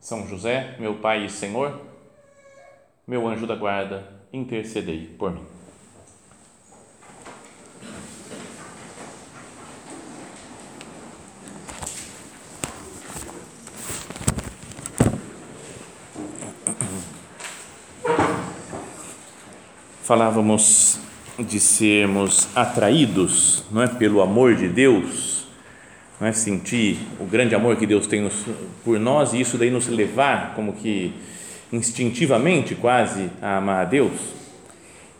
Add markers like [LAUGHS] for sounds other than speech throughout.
são José, meu Pai e Senhor, meu anjo da guarda, intercedei por mim. Falávamos de sermos atraídos, não é, pelo amor de Deus é? sentir o grande amor que Deus tem nos, por nós e isso daí nos levar como que instintivamente quase a amar a Deus.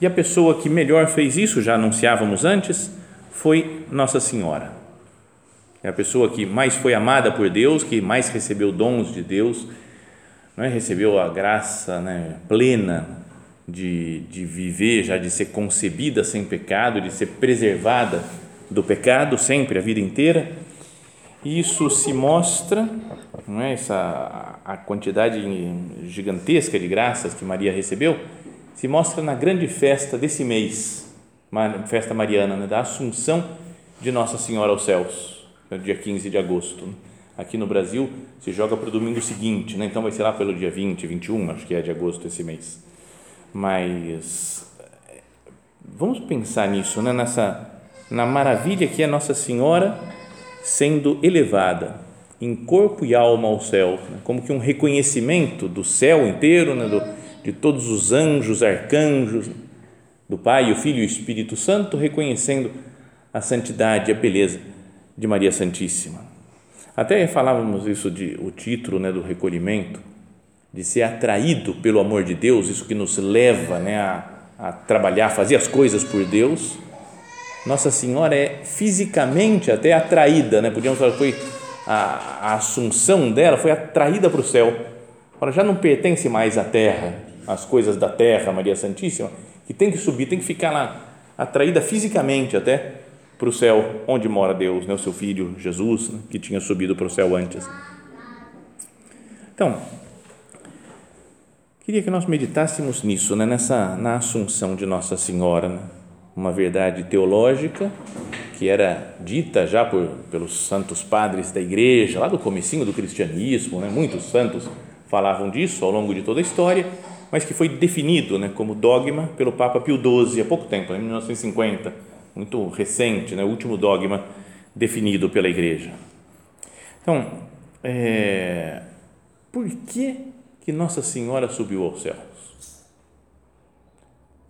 E a pessoa que melhor fez isso, já anunciávamos antes, foi Nossa Senhora. É a pessoa que mais foi amada por Deus, que mais recebeu dons de Deus, é? recebeu a graça né, plena de, de viver, já de ser concebida sem pecado, de ser preservada do pecado sempre, a vida inteira isso se mostra, não é, essa a quantidade gigantesca de graças que Maria recebeu, se mostra na grande festa desse mês, festa mariana, né, da Assunção de Nossa Senhora aos céus, no dia 15 de agosto. Aqui no Brasil se joga para o domingo seguinte, né, então vai ser lá pelo dia 20, 21, acho que é de agosto esse mês. Mas vamos pensar nisso, né, nessa na maravilha que é Nossa Senhora sendo elevada em corpo e alma ao céu, né? como que um reconhecimento do céu inteiro, né? do, de todos os anjos, arcanjos, do Pai, o Filho e o Espírito Santo, reconhecendo a santidade e a beleza de Maria Santíssima. Até falávamos isso de o título né, do recolhimento, de ser atraído pelo amor de Deus, isso que nos leva né, a, a trabalhar, fazer as coisas por Deus nossa Senhora é fisicamente até atraída, né? Podíamos falar que foi a, a assunção dela foi atraída para o céu. Ela já não pertence mais à terra, às coisas da terra, Maria Santíssima, que tem que subir, tem que ficar lá, atraída fisicamente até para o céu, onde mora Deus, né? o seu filho Jesus, né? que tinha subido para o céu antes. Então, queria que nós meditássemos nisso, né? nessa na assunção de Nossa Senhora, né? Uma verdade teológica que era dita já por, pelos santos padres da igreja, lá do comecinho do cristianismo, né? muitos santos falavam disso ao longo de toda a história, mas que foi definido né, como dogma pelo Papa Pio XII há pouco tempo, em 1950, muito recente, né, o último dogma definido pela igreja. Então, é, por que, que Nossa Senhora subiu ao céu?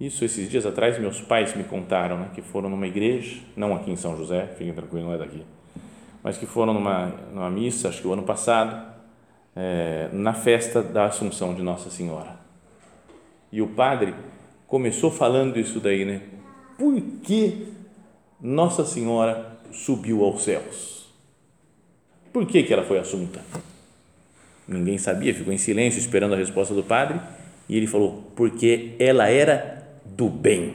Isso, esses dias atrás, meus pais me contaram né, que foram numa igreja, não aqui em São José, fiquem tranquilos, não é daqui, mas que foram numa, numa missa, acho que o ano passado, é, na festa da Assunção de Nossa Senhora. E o padre começou falando isso daí, né? Por que Nossa Senhora subiu aos céus? Por que, que ela foi assunta? Ninguém sabia, ficou em silêncio esperando a resposta do padre e ele falou: porque ela era do bem.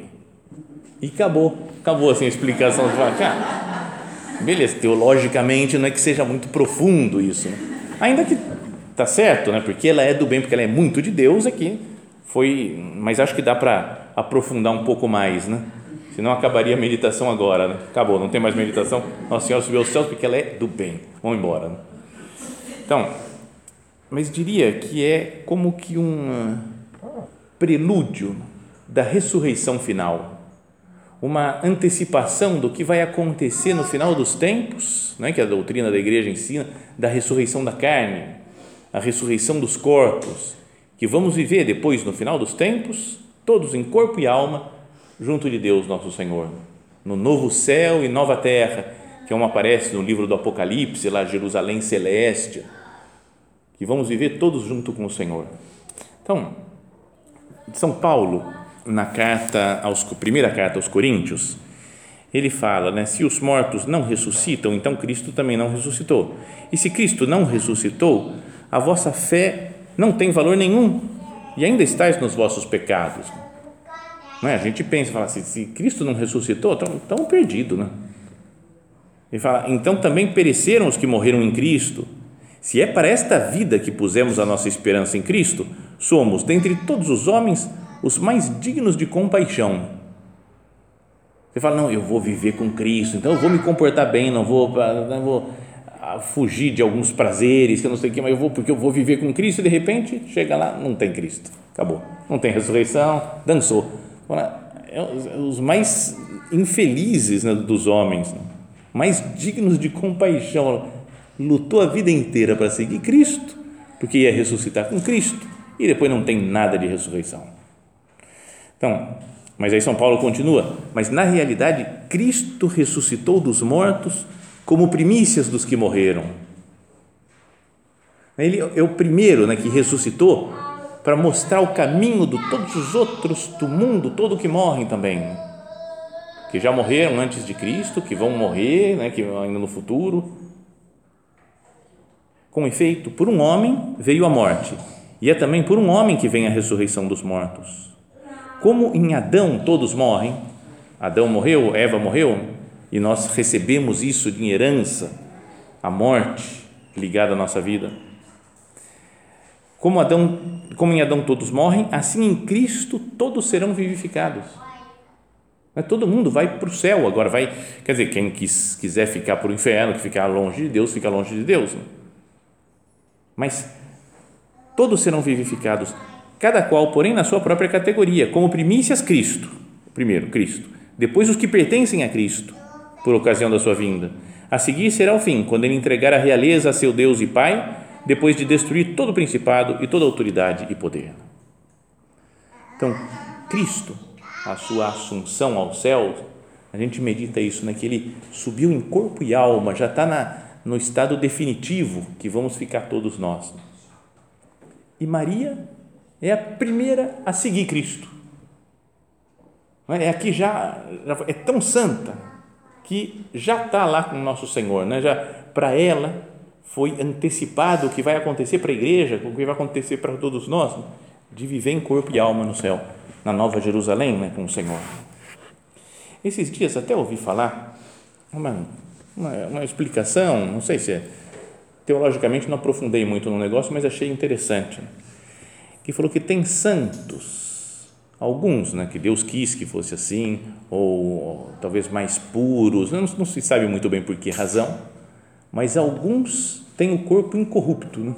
E acabou, acabou assim a explicação. Cara, beleza, teologicamente não é que seja muito profundo isso, né? ainda que tá certo, né? Porque ela é do bem, porque ela é muito de Deus aqui. Foi, mas acho que dá para aprofundar um pouco mais, né? Senão acabaria a meditação agora, né? Acabou, não tem mais meditação. Nossa Senhora subiu aos céus porque ela é do bem. Vamos embora. Né? Então, mas diria que é como que um prelúdio da ressurreição final, uma antecipação do que vai acontecer no final dos tempos, né, que a doutrina da igreja ensina, da ressurreição da carne, a ressurreição dos corpos, que vamos viver depois no final dos tempos, todos em corpo e alma, junto de Deus nosso Senhor, no novo céu e nova terra, que é como aparece no livro do Apocalipse, lá Jerusalém celeste, que vamos viver todos junto com o Senhor. Então, São Paulo na carta aos primeira carta aos Coríntios, ele fala, né, se os mortos não ressuscitam, então Cristo também não ressuscitou. E se Cristo não ressuscitou, a vossa fé não tem valor nenhum e ainda estáis nos vossos pecados. Não é? A gente pensa, fala assim, se Cristo não ressuscitou, estão perdidos, né? Ele fala, então também pereceram os que morreram em Cristo. Se é para esta vida que pusemos a nossa esperança em Cristo, somos, dentre todos os homens, os mais dignos de compaixão. Você fala, não, eu vou viver com Cristo, então eu vou me comportar bem, não vou, não vou ah, fugir de alguns prazeres, que eu não sei o que, mas eu vou, porque eu vou viver com Cristo e de repente chega lá, não tem Cristo, acabou, não tem ressurreição, dançou. É os mais infelizes né, dos homens, né? mais dignos de compaixão, lutou a vida inteira para seguir Cristo, porque ia ressuscitar com Cristo e depois não tem nada de ressurreição. Então, mas aí São Paulo continua, mas na realidade Cristo ressuscitou dos mortos como primícias dos que morreram. Ele é o primeiro né, que ressuscitou para mostrar o caminho de todos os outros do mundo todo que morrem também, que já morreram antes de Cristo, que vão morrer, né, que ainda no futuro. Com efeito, por um homem veio a morte, e é também por um homem que vem a ressurreição dos mortos. Como em Adão todos morrem, Adão morreu, Eva morreu, e nós recebemos isso de herança, a morte ligada à nossa vida como, Adão, como em Adão todos morrem, assim em Cristo todos serão vivificados. Mas todo mundo vai para o céu agora, vai, quer dizer, quem quis, quiser ficar para o inferno, que ficar longe de Deus, fica longe de Deus. Mas todos serão vivificados, cada qual, porém, na sua própria categoria, como primícias Cristo, primeiro Cristo, depois os que pertencem a Cristo, por ocasião da sua vinda. A seguir será o fim, quando ele entregar a realeza a seu Deus e Pai depois de destruir todo o principado e toda autoridade e poder. Então, Cristo, a sua assunção ao céu, a gente medita isso, né, que ele subiu em corpo e alma, já está no estado definitivo que vamos ficar todos nós. E Maria é a primeira a seguir Cristo. É aqui já, já é tão santa que já está lá com o nosso Senhor, né? Já para ela foi antecipado o que vai acontecer para a igreja, o que vai acontecer para todos nós, de viver em corpo e alma no céu, na Nova Jerusalém, né, com o Senhor. Esses dias até ouvi falar uma, uma, uma explicação, não sei se é, teologicamente não aprofundei muito no negócio, mas achei interessante, que falou que tem santos, alguns, né, que Deus quis que fosse assim, ou, ou talvez mais puros, não, não se sabe muito bem por que razão, mas alguns tem o corpo incorrupto. Né?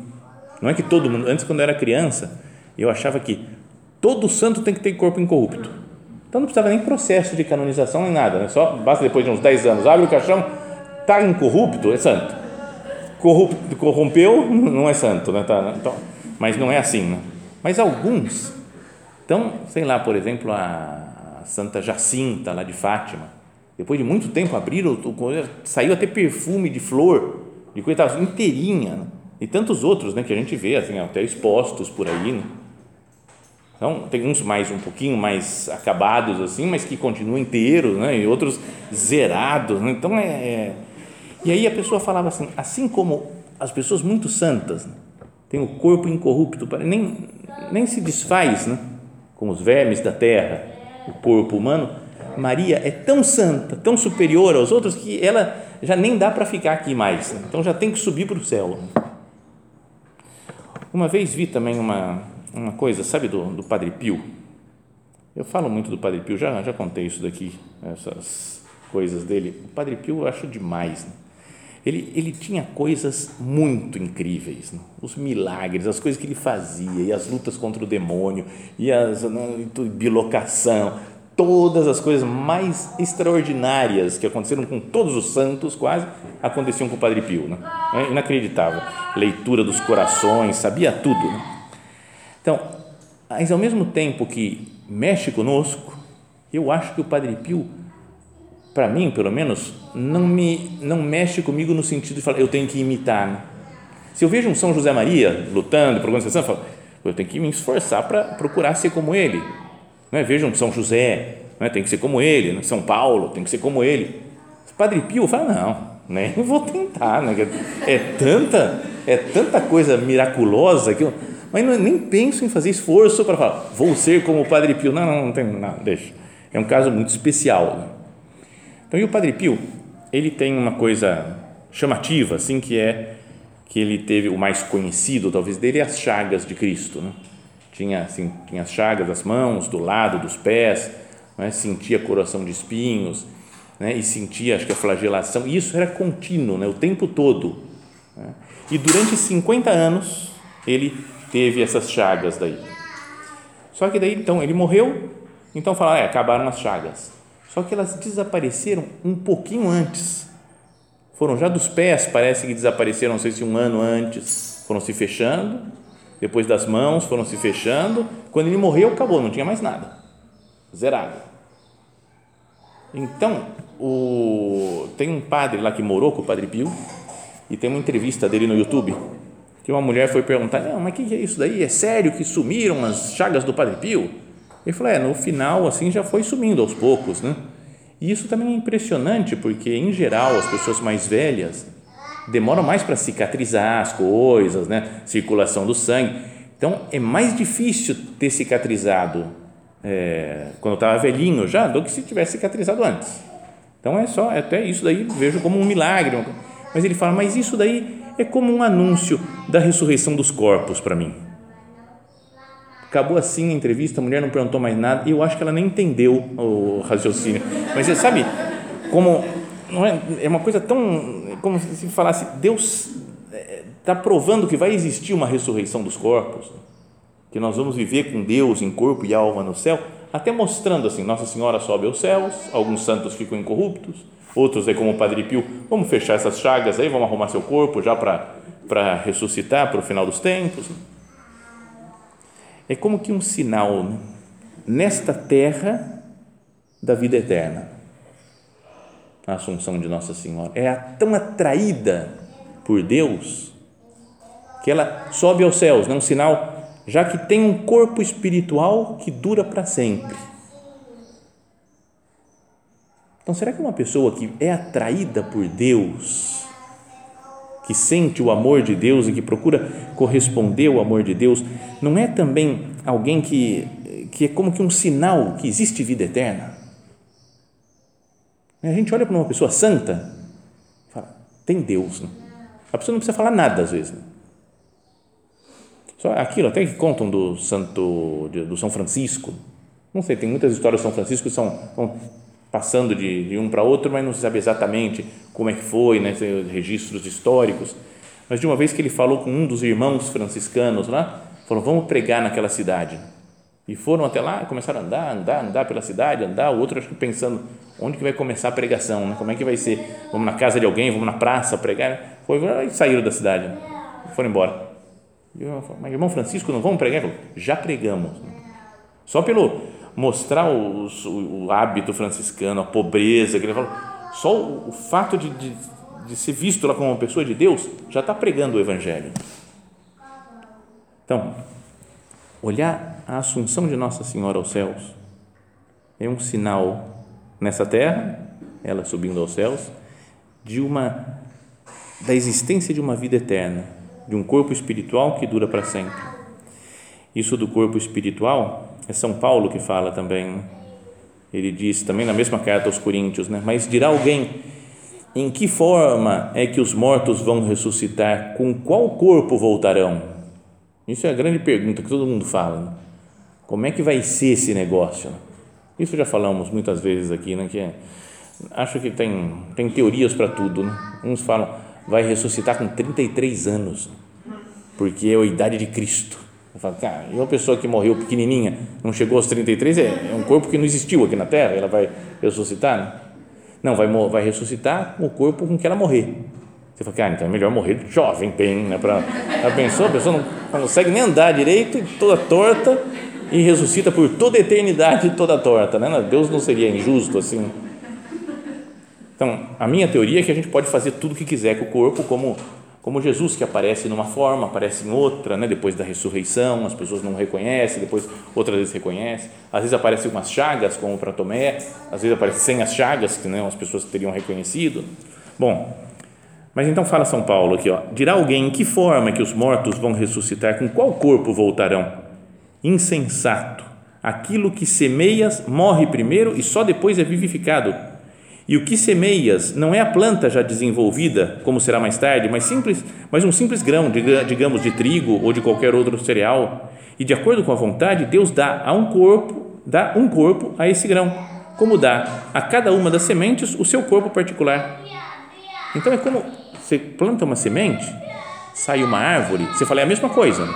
Não é que todo mundo, antes quando eu era criança, eu achava que todo santo tem que ter corpo incorrupto. Então não precisava nem processo de canonização nem nada, né? só basta depois de uns 10 anos, abre o caixão, está incorrupto, é santo. Corrupto, corrompeu, [LAUGHS] não é santo, né? Tá, então, mas não é assim. Né? Mas alguns, então, sei lá, por exemplo, a Santa Jacinta, lá de Fátima, depois de muito tempo abriram, saiu até perfume de flor de coitados, inteirinha, né? e tantos outros né, que a gente vê assim, até expostos por aí. Né? Então, tem uns mais um pouquinho mais acabados assim, mas que continuam inteiros, né? e outros zerados. Né? Então, é, é, E aí a pessoa falava assim: assim como as pessoas muito santas né? têm o corpo incorrupto, nem, nem se desfaz, né? como os vermes da terra, o corpo humano, Maria é tão santa, tão superior aos outros, que ela já nem dá para ficar aqui mais, então já tem que subir para o céu. Uma vez vi também uma, uma coisa, sabe, do, do Padre Pio? Eu falo muito do Padre Pio, já, já contei isso daqui, essas coisas dele. O Padre Pio eu acho demais. Né? Ele, ele tinha coisas muito incríveis, né? os milagres, as coisas que ele fazia, e as lutas contra o demônio, e a né, bilocação, todas as coisas mais extraordinárias que aconteceram com todos os santos, quase, aconteciam com o Padre Pio. Né? É inacreditável. Leitura dos corações, sabia tudo. Então, mas ao mesmo tempo que mexe conosco, eu acho que o Padre Pio, para mim, pelo menos, não me não mexe comigo no sentido de falar, eu tenho que imitar. Né? Se eu vejo um São José Maria lutando por alguma eu falo, eu tenho que me esforçar para procurar ser como ele não é? Vejam São José, não é? tem que ser como ele, né? São Paulo, tem que ser como ele. Padre Pio fala, não, nem vou tentar, né? é tanta, é tanta coisa miraculosa que eu, mas não, nem penso em fazer esforço para falar, vou ser como o Padre Pio. Não, não, não tem nada, deixa. É um caso muito especial. Então, e o Padre Pio, ele tem uma coisa chamativa, assim, que é que ele teve o mais conhecido, talvez, dele, é as chagas de Cristo. Né? Tinha, assim, tinha as chagas das mãos, do lado, dos pés, né? sentia coração de espinhos, né? e sentia, acho que a flagelação, e isso era contínuo, né? o tempo todo. Né? E durante 50 anos, ele teve essas chagas daí. Só que daí, então, ele morreu, então fala, é, acabaram as chagas. Só que elas desapareceram um pouquinho antes. Foram já dos pés, parece que desapareceram, não sei se um ano antes, foram se fechando, depois das mãos foram se fechando. Quando ele morreu, acabou, não tinha mais nada. Zerado. Então, o, tem um padre lá que morou com o Padre Pio, e tem uma entrevista dele no YouTube, que uma mulher foi perguntar, não, mas o que é isso daí? É sério que sumiram as chagas do Padre Pio? Ele falou, é, no final, assim, já foi sumindo aos poucos, né? E isso também é impressionante, porque, em geral, as pessoas mais velhas demoram mais para cicatrizar as coisas, né? Circulação do sangue. Então, é mais difícil ter cicatrizado é, quando eu estava velhinho já, do que se tivesse cicatrizado antes. Então, é só, até isso daí vejo como um milagre. Mas ele fala, mas isso daí é como um anúncio da ressurreição dos corpos para mim. Acabou assim a entrevista, a mulher não perguntou mais nada e eu acho que ela nem entendeu o raciocínio. Mas você sabe como não é, é uma coisa tão como se falasse Deus está é, provando que vai existir uma ressurreição dos corpos, que nós vamos viver com Deus em corpo e alma no céu, até mostrando assim, Nossa Senhora sobe aos céus, alguns santos ficam incorruptos, outros é como o Padre Pio, vamos fechar essas chagas aí, vamos arrumar seu corpo já para ressuscitar para o final dos tempos é como que um sinal né? nesta terra da vida eterna. A Assunção de Nossa Senhora é tão atraída por Deus que ela sobe aos céus, né? um sinal já que tem um corpo espiritual que dura para sempre. Então, será que uma pessoa que é atraída por Deus que sente o amor de Deus e que procura corresponder ao amor de Deus, não é também alguém que, que é como que um sinal que existe vida eterna? A gente olha para uma pessoa santa e fala, tem Deus. Né? A pessoa não precisa falar nada às vezes. Né? Só aquilo até que contam do santo, do São Francisco. Não sei, tem muitas histórias do São Francisco que são, são passando de, de um para outro, mas não se sabe exatamente como é que foi, né, registros históricos. Mas de uma vez que ele falou com um dos irmãos franciscanos lá, falou: vamos pregar naquela cidade. E foram até lá, começaram a andar, andar, andar pela cidade, andar. O outro acho que pensando onde que vai começar a pregação, né? Como é que vai ser? Vamos na casa de alguém, vamos na praça pregar. Foi e saíram da cidade, foram embora. E eu falei, mas irmão Francisco, não vamos pregar? Falei, já pregamos. Só pelo mostrar o, o, o hábito franciscano, a pobreza, que ele falou, só o, o fato de, de, de, ser visto lá como uma pessoa de Deus já está pregando o Evangelho. Então, olhar a assunção de Nossa Senhora aos céus é um sinal nessa terra, ela subindo aos céus, de uma da existência de uma vida eterna, de um corpo espiritual que dura para sempre. Isso do corpo espiritual é São Paulo que fala também. Né? Ele diz também na mesma carta aos Coríntios, né? Mas dirá alguém: em que forma é que os mortos vão ressuscitar? Com qual corpo voltarão? Isso é a grande pergunta que todo mundo fala. Né? Como é que vai ser esse negócio? Isso já falamos muitas vezes aqui, né? Que é, acho que tem tem teorias para tudo, né? Uns falam vai ressuscitar com 33 anos, porque é a idade de Cristo. Eu falo, cara, e uma pessoa que morreu pequenininha, não chegou aos 33, é, é um corpo que não existiu aqui na Terra, ela vai ressuscitar? Né? Não, vai, vai ressuscitar o corpo com que ela morrer. Você fala, cara, então é melhor morrer jovem, bem, né? Pra, já pensou? A pessoa não, não consegue nem andar direito, toda torta, e ressuscita por toda a eternidade toda torta, né? Deus não seria injusto assim. Então, a minha teoria é que a gente pode fazer tudo o que quiser com o corpo, como como Jesus que aparece numa forma, aparece em outra, né? depois da ressurreição, as pessoas não reconhecem, depois outras vezes reconhecem, às vezes aparecem umas chagas, como para Tomé, às vezes aparecem sem as chagas, que não, as pessoas teriam reconhecido. Bom, Mas então fala São Paulo aqui, ó, dirá alguém em que forma que os mortos vão ressuscitar, com qual corpo voltarão? Insensato. Aquilo que semeias morre primeiro e só depois é vivificado. E o que semeias não é a planta já desenvolvida, como será mais tarde, mas simples, mas um simples grão, digamos de trigo ou de qualquer outro cereal. E de acordo com a vontade, Deus dá a um corpo, dá um corpo a esse grão, como dá a cada uma das sementes o seu corpo particular. Então é como você planta uma semente, sai uma árvore, você fala, é a mesma coisa.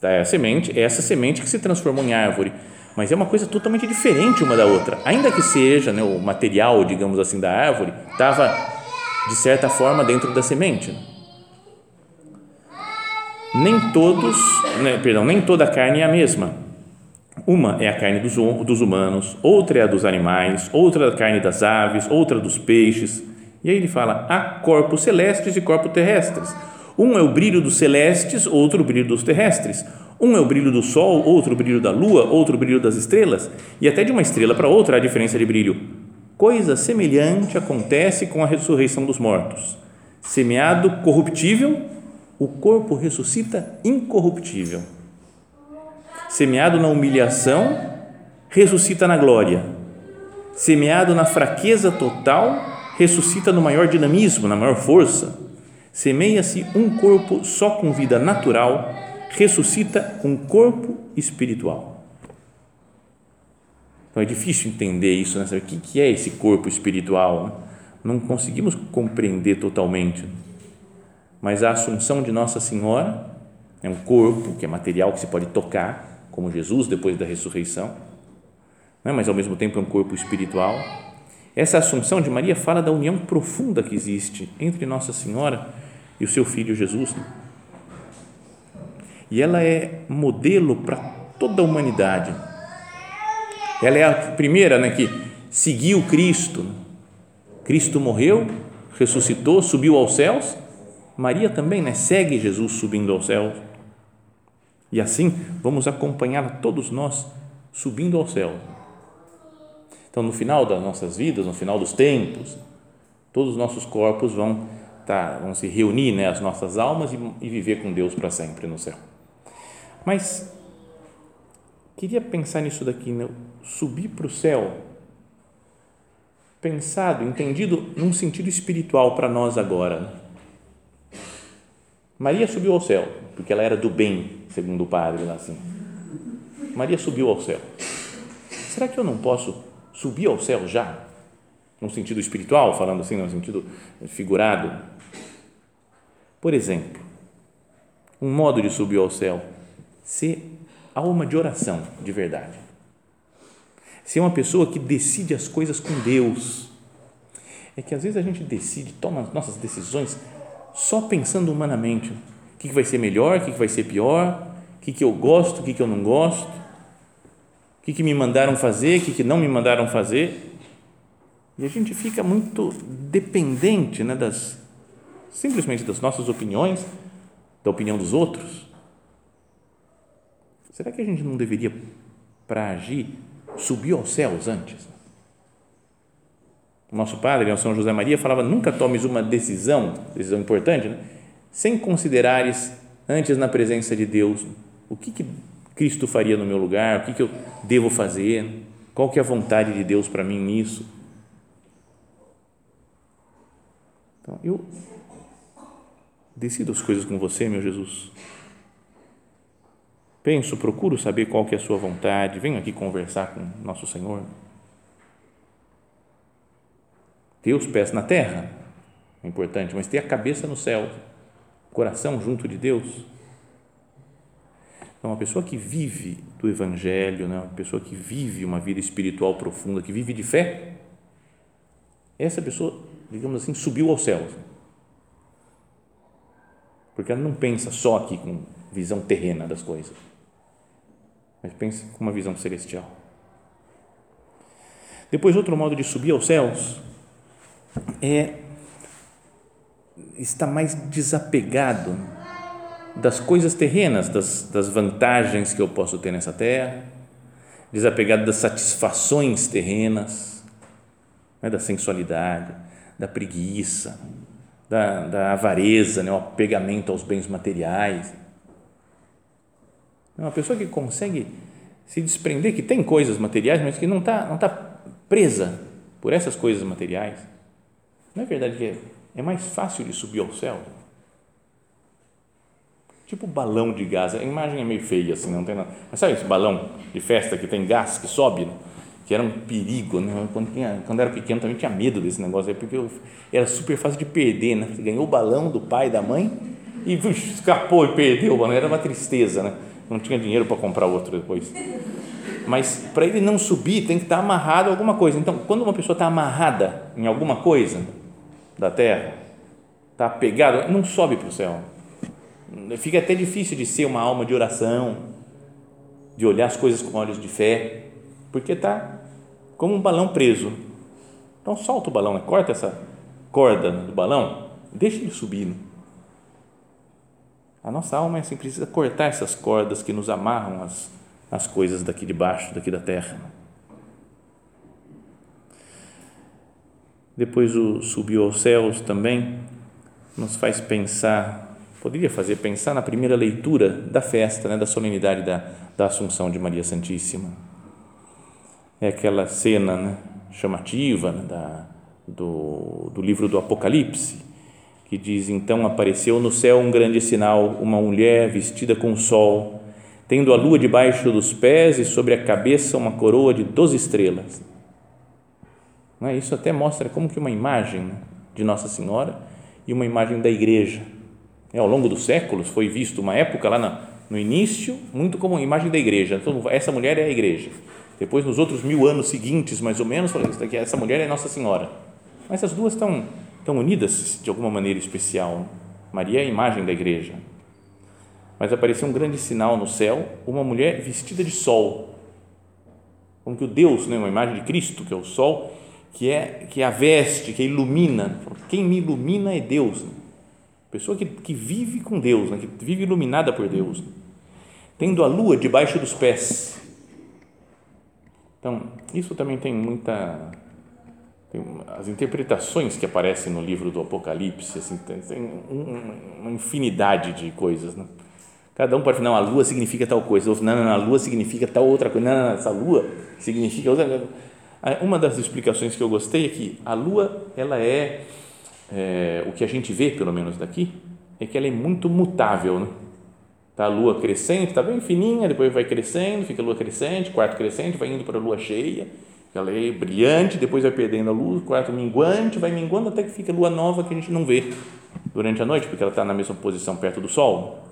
Tá, é a semente, é essa semente que se transformou em árvore, mas é uma coisa totalmente diferente uma da outra. Ainda que seja né, o material, digamos assim, da árvore, estava de certa forma dentro da semente. Nem todos, né, perdão, nem toda carne é a mesma. Uma é a carne dos, dos humanos, outra é a dos animais, outra é a carne das aves, outra dos peixes e aí ele fala: há corpos celestes e corpos terrestres. Um é o brilho dos celestes, outro o brilho dos terrestres. Um é o brilho do sol, outro o brilho da lua, outro o brilho das estrelas. E até de uma estrela para outra há diferença de brilho. Coisa semelhante acontece com a ressurreição dos mortos. Semeado corruptível, o corpo ressuscita incorruptível. Semeado na humilhação, ressuscita na glória. Semeado na fraqueza total, ressuscita no maior dinamismo, na maior força. Semeia-se um corpo só com vida natural, ressuscita um corpo espiritual. Então é difícil entender isso, né? O que é esse corpo espiritual? Não conseguimos compreender totalmente. Mas a assunção de Nossa Senhora é um corpo que é material que se pode tocar, como Jesus depois da ressurreição, né? mas ao mesmo tempo é um corpo espiritual essa Assunção de Maria fala da união profunda que existe entre Nossa Senhora e o seu filho Jesus. E ela é modelo para toda a humanidade. Ela é a primeira né, que seguiu Cristo. Cristo morreu, ressuscitou, subiu aos céus. Maria também né, segue Jesus subindo aos céus. E assim vamos acompanhar todos nós subindo aos céus então, no final das nossas vidas, no final dos tempos, todos os nossos corpos vão, tá, vão se reunir, né, as nossas almas, e, e viver com Deus para sempre no céu. Mas, queria pensar nisso daqui, né? subir para o céu, pensado, entendido num sentido espiritual para nós agora. Né? Maria subiu ao céu, porque ela era do bem, segundo o padre lá assim. Maria subiu ao céu. Será que eu não posso subir ao céu já, no sentido espiritual, falando assim, no sentido figurado. Por exemplo, um modo de subir ao céu, ser alma de oração de verdade. Ser uma pessoa que decide as coisas com Deus. É que às vezes a gente decide, toma as nossas decisões só pensando humanamente. O que vai ser melhor, o que vai ser pior, o que eu gosto, o que eu não gosto o que, me mandaram fazer, o que, que não me mandaram fazer. E a gente fica muito dependente né, das, simplesmente das nossas opiniões, da opinião dos outros. Será que a gente não deveria, para agir, subir aos céus antes? O nosso padre, o São José Maria, falava: nunca tomes uma decisão, decisão importante, né, sem considerares antes na presença de Deus o que, que Cristo faria no meu lugar, o que, que eu devo fazer, qual que é a vontade de Deus para mim nisso. Então, eu decido as coisas com você, meu Jesus. Penso, procuro saber qual que é a sua vontade, venho aqui conversar com nosso Senhor. Ter os pés na terra é importante, mas ter a cabeça no céu, coração junto de Deus então, uma pessoa que vive do Evangelho, né? uma pessoa que vive uma vida espiritual profunda, que vive de fé, essa pessoa, digamos assim, subiu ao céu. Porque ela não pensa só aqui com visão terrena das coisas, mas pensa com uma visão celestial. Depois, outro modo de subir aos céus é estar mais desapegado das coisas terrenas, das, das vantagens que eu posso ter nessa terra, desapegado das satisfações terrenas, né, da sensualidade, da preguiça, da, da avareza, né? o apegamento aos bens materiais. É uma pessoa que consegue se desprender, que tem coisas materiais, mas que não está não tá presa por essas coisas materiais. Não é verdade que é, é mais fácil de subir ao céu? Tipo balão de gás. A imagem é meio feia assim, não tem nada. Mas sabe esse balão de festa que tem gás que sobe? Né? Que era um perigo. Né? Quando, tinha, quando era pequeno também tinha medo desse negócio aí, porque eu, era super fácil de perder. Né? Você ganhou o balão do pai e da mãe e escapou e perdeu. Era uma tristeza, né? Não tinha dinheiro para comprar outro depois. Mas para ele não subir, tem que estar amarrado a alguma coisa. Então, quando uma pessoa está amarrada em alguma coisa da terra, está apegado, não sobe para o céu Fica até difícil de ser uma alma de oração, de olhar as coisas com olhos de fé, porque está como um balão preso. Então solta o balão, né? corta essa corda do balão, deixa ele subir. A nossa alma é assim, precisa cortar essas cordas que nos amarram as, as coisas daqui de baixo, daqui da terra. Depois o subiu aos céus também nos faz pensar poderia fazer pensar na primeira leitura da festa, né, da solenidade da, da Assunção de Maria Santíssima. É aquela cena né, chamativa né, da, do, do livro do Apocalipse, que diz: Então apareceu no céu um grande sinal, uma mulher vestida com sol, tendo a lua debaixo dos pés e sobre a cabeça uma coroa de doze estrelas. Não é? Isso até mostra como que uma imagem de Nossa Senhora e uma imagem da igreja é, ao longo dos séculos foi visto uma época lá na, no início muito como imagem da igreja. Então, essa mulher é a igreja. Depois, nos outros mil anos seguintes, mais ou menos, essa mulher é Nossa Senhora. Mas as duas estão, estão unidas de alguma maneira especial. Maria é a imagem da igreja. Mas apareceu um grande sinal no céu, uma mulher vestida de sol. Como que o Deus, né, uma imagem de Cristo, que é o sol, que é que a veste, que ilumina. Quem me ilumina é Deus. Pessoa que, que vive com Deus, né? que vive iluminada por Deus, tendo a lua debaixo dos pés. Então, isso também tem muita. As interpretações que aparecem no livro do Apocalipse, assim, tem, uma infinidade de coisas. Né? Cada um pode falar, não, a lua significa tal coisa, não, não, não, a lua significa tal outra coisa, não, não, essa lua significa outra Uma das explicações que eu gostei é que a lua, ela é é, o que a gente vê, pelo menos daqui, é que ela é muito mutável. Né? Tá a lua crescente, está bem fininha, depois vai crescendo, fica a lua crescente, quarto crescente, vai indo para a lua cheia, ela é brilhante, depois vai perdendo a luz, quarto minguante, vai minguando até que fica lua nova que a gente não vê durante a noite, porque ela está na mesma posição perto do sol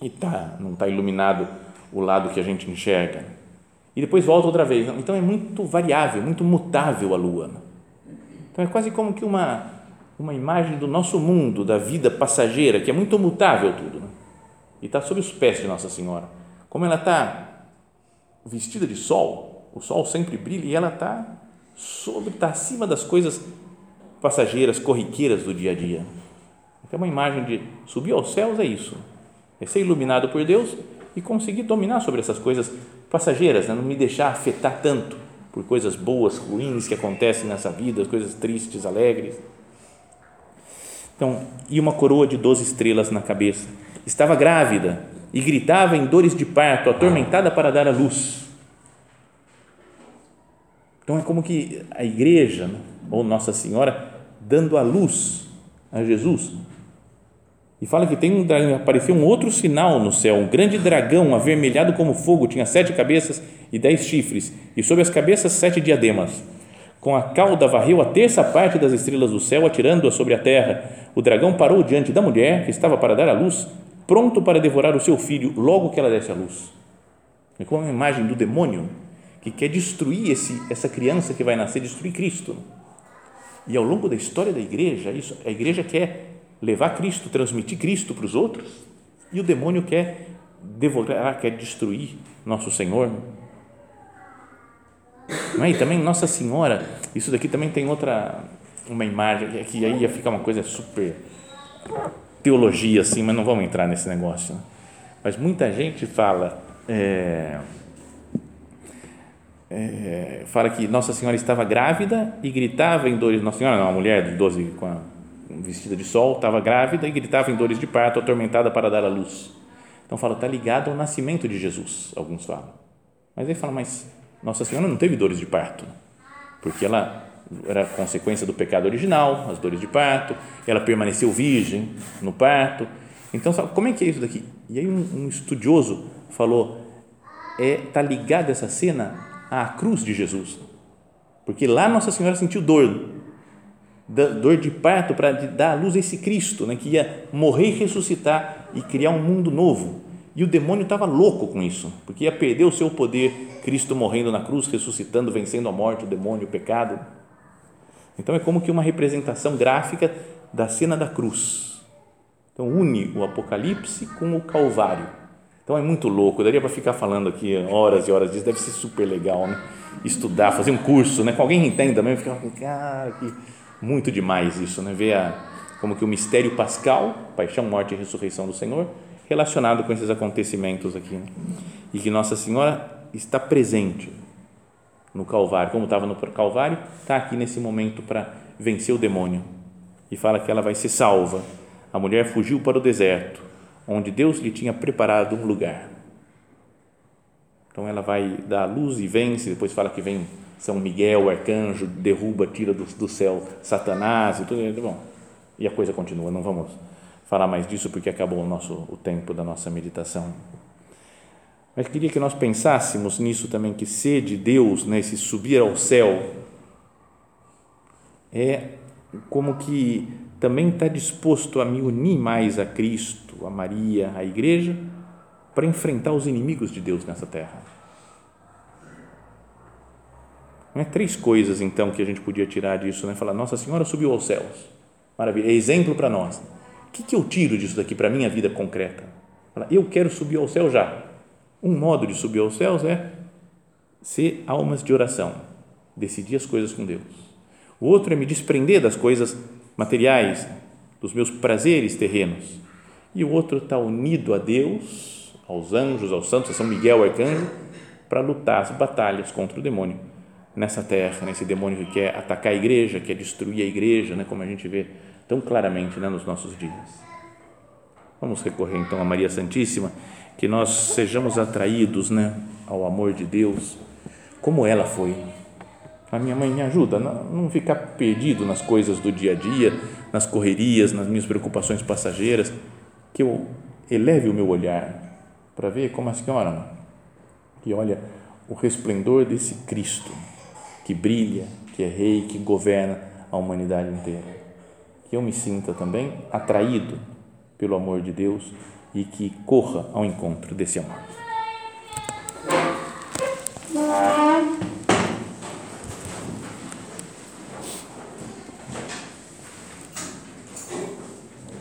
e tá, não está iluminado o lado que a gente enxerga. E depois volta outra vez. Então é muito variável, muito mutável a lua. Então é quase como que uma uma imagem do nosso mundo, da vida passageira, que é muito mutável tudo. Né? E está sob os pés de Nossa Senhora. Como ela está vestida de sol, o sol sempre brilha e ela está sobre, está acima das coisas passageiras, corriqueiras do dia a dia. Então, uma imagem de subir aos céus é isso, é ser iluminado por Deus e conseguir dominar sobre essas coisas passageiras, né? não me deixar afetar tanto por coisas boas, ruins que acontecem nessa vida, coisas tristes, alegres então, e uma coroa de doze estrelas na cabeça. Estava grávida e gritava em dores de parto, atormentada para dar a luz. Então é como que a igreja, né, ou Nossa Senhora, dando a luz a Jesus. E fala que tem um, apareceu um outro sinal no céu, um grande dragão avermelhado como fogo, tinha sete cabeças e dez chifres, e sobre as cabeças sete diademas com a cauda varreu a terça parte das estrelas do céu, atirando-as sobre a terra. O dragão parou diante da mulher, que estava para dar à luz, pronto para devorar o seu filho, logo que ela desse à luz. É como uma imagem do demônio que quer destruir esse, essa criança que vai nascer, destruir Cristo. E ao longo da história da igreja, isso, a igreja quer levar Cristo, transmitir Cristo para os outros, e o demônio quer devorar, quer destruir nosso Senhor. É? E também Nossa Senhora, isso daqui também tem outra, uma imagem, que aí ia ficar uma coisa super teologia assim, mas não vamos entrar nesse negócio. Né? Mas muita gente fala, é, é, fala que Nossa Senhora estava grávida e gritava em dores, Nossa Senhora não, uma mulher de 12, com a, vestida de sol, estava grávida e gritava em dores de parto, atormentada para dar à luz. Então fala, está ligado ao nascimento de Jesus, alguns falam. Mas aí fala, mas Nossa Senhora não teve dores de parto, porque ela era consequência do pecado original, as dores de parto, ela permaneceu virgem no parto. Então, como é que é isso daqui? E aí um, um estudioso falou, é tá ligada essa cena à cruz de Jesus, porque lá Nossa Senhora sentiu dor, dor de parto para dar à luz a esse Cristo, né, que ia morrer e ressuscitar e criar um mundo novo. E o demônio estava louco com isso, porque ia perder o seu poder, Cristo morrendo na cruz, ressuscitando, vencendo a morte, o demônio, o pecado. Então é como que uma representação gráfica da cena da cruz. Então une o Apocalipse com o Calvário. Então é muito louco, daria para ficar falando aqui horas e horas disso, deve ser super legal, né? Estudar, fazer um curso, né? Com alguém que entenda também, ficar, cara, que muito demais isso, né? Ver a, como que o mistério pascal, paixão, morte e ressurreição do Senhor, relacionado com esses acontecimentos aqui. Né? E que Nossa Senhora está presente no Calvário, como estava no Calvário, está aqui nesse momento para vencer o demônio. E fala que ela vai ser salva. A mulher fugiu para o deserto, onde Deus lhe tinha preparado um lugar. Então ela vai dar a luz e vence, depois fala que vem São Miguel, arcanjo, derruba, tira do, do céu Satanás e tudo. Bom, e a coisa continua, não vamos falar mais disso porque acabou o nosso o tempo da nossa meditação. Mas queria que nós pensássemos nisso também, que ser de Deus, né, esse subir ao céu, é como que também está disposto a me unir mais a Cristo, a Maria, a Igreja, para enfrentar os inimigos de Deus nessa terra. Não é três coisas então que a gente podia tirar disso, né? Falar, Nossa Senhora subiu aos céus, maravilha, é exemplo para nós. O que, que eu tiro disso daqui para minha vida concreta? Falar, eu quero subir ao céu já um modo de subir aos céus é ser almas de oração, decidir as coisas com Deus. O outro é me desprender das coisas materiais, dos meus prazeres terrenos. E o outro está unido a Deus, aos anjos, aos santos, a São Miguel Arcanjo, para lutar as batalhas contra o demônio nessa terra, nesse demônio que quer atacar a igreja, quer destruir a igreja, né, como a gente vê tão claramente né, nos nossos dias. Vamos recorrer então a Maria Santíssima que nós sejamos atraídos né, ao amor de Deus, como ela foi. A minha mãe me ajuda a não ficar perdido nas coisas do dia a dia, nas correrias, nas minhas preocupações passageiras, que eu eleve o meu olhar para ver como a senhora, que olha o resplendor desse Cristo que brilha, que é rei, que governa a humanidade inteira. Que eu me sinta também atraído pelo amor de Deus e que corra ao encontro desse amor.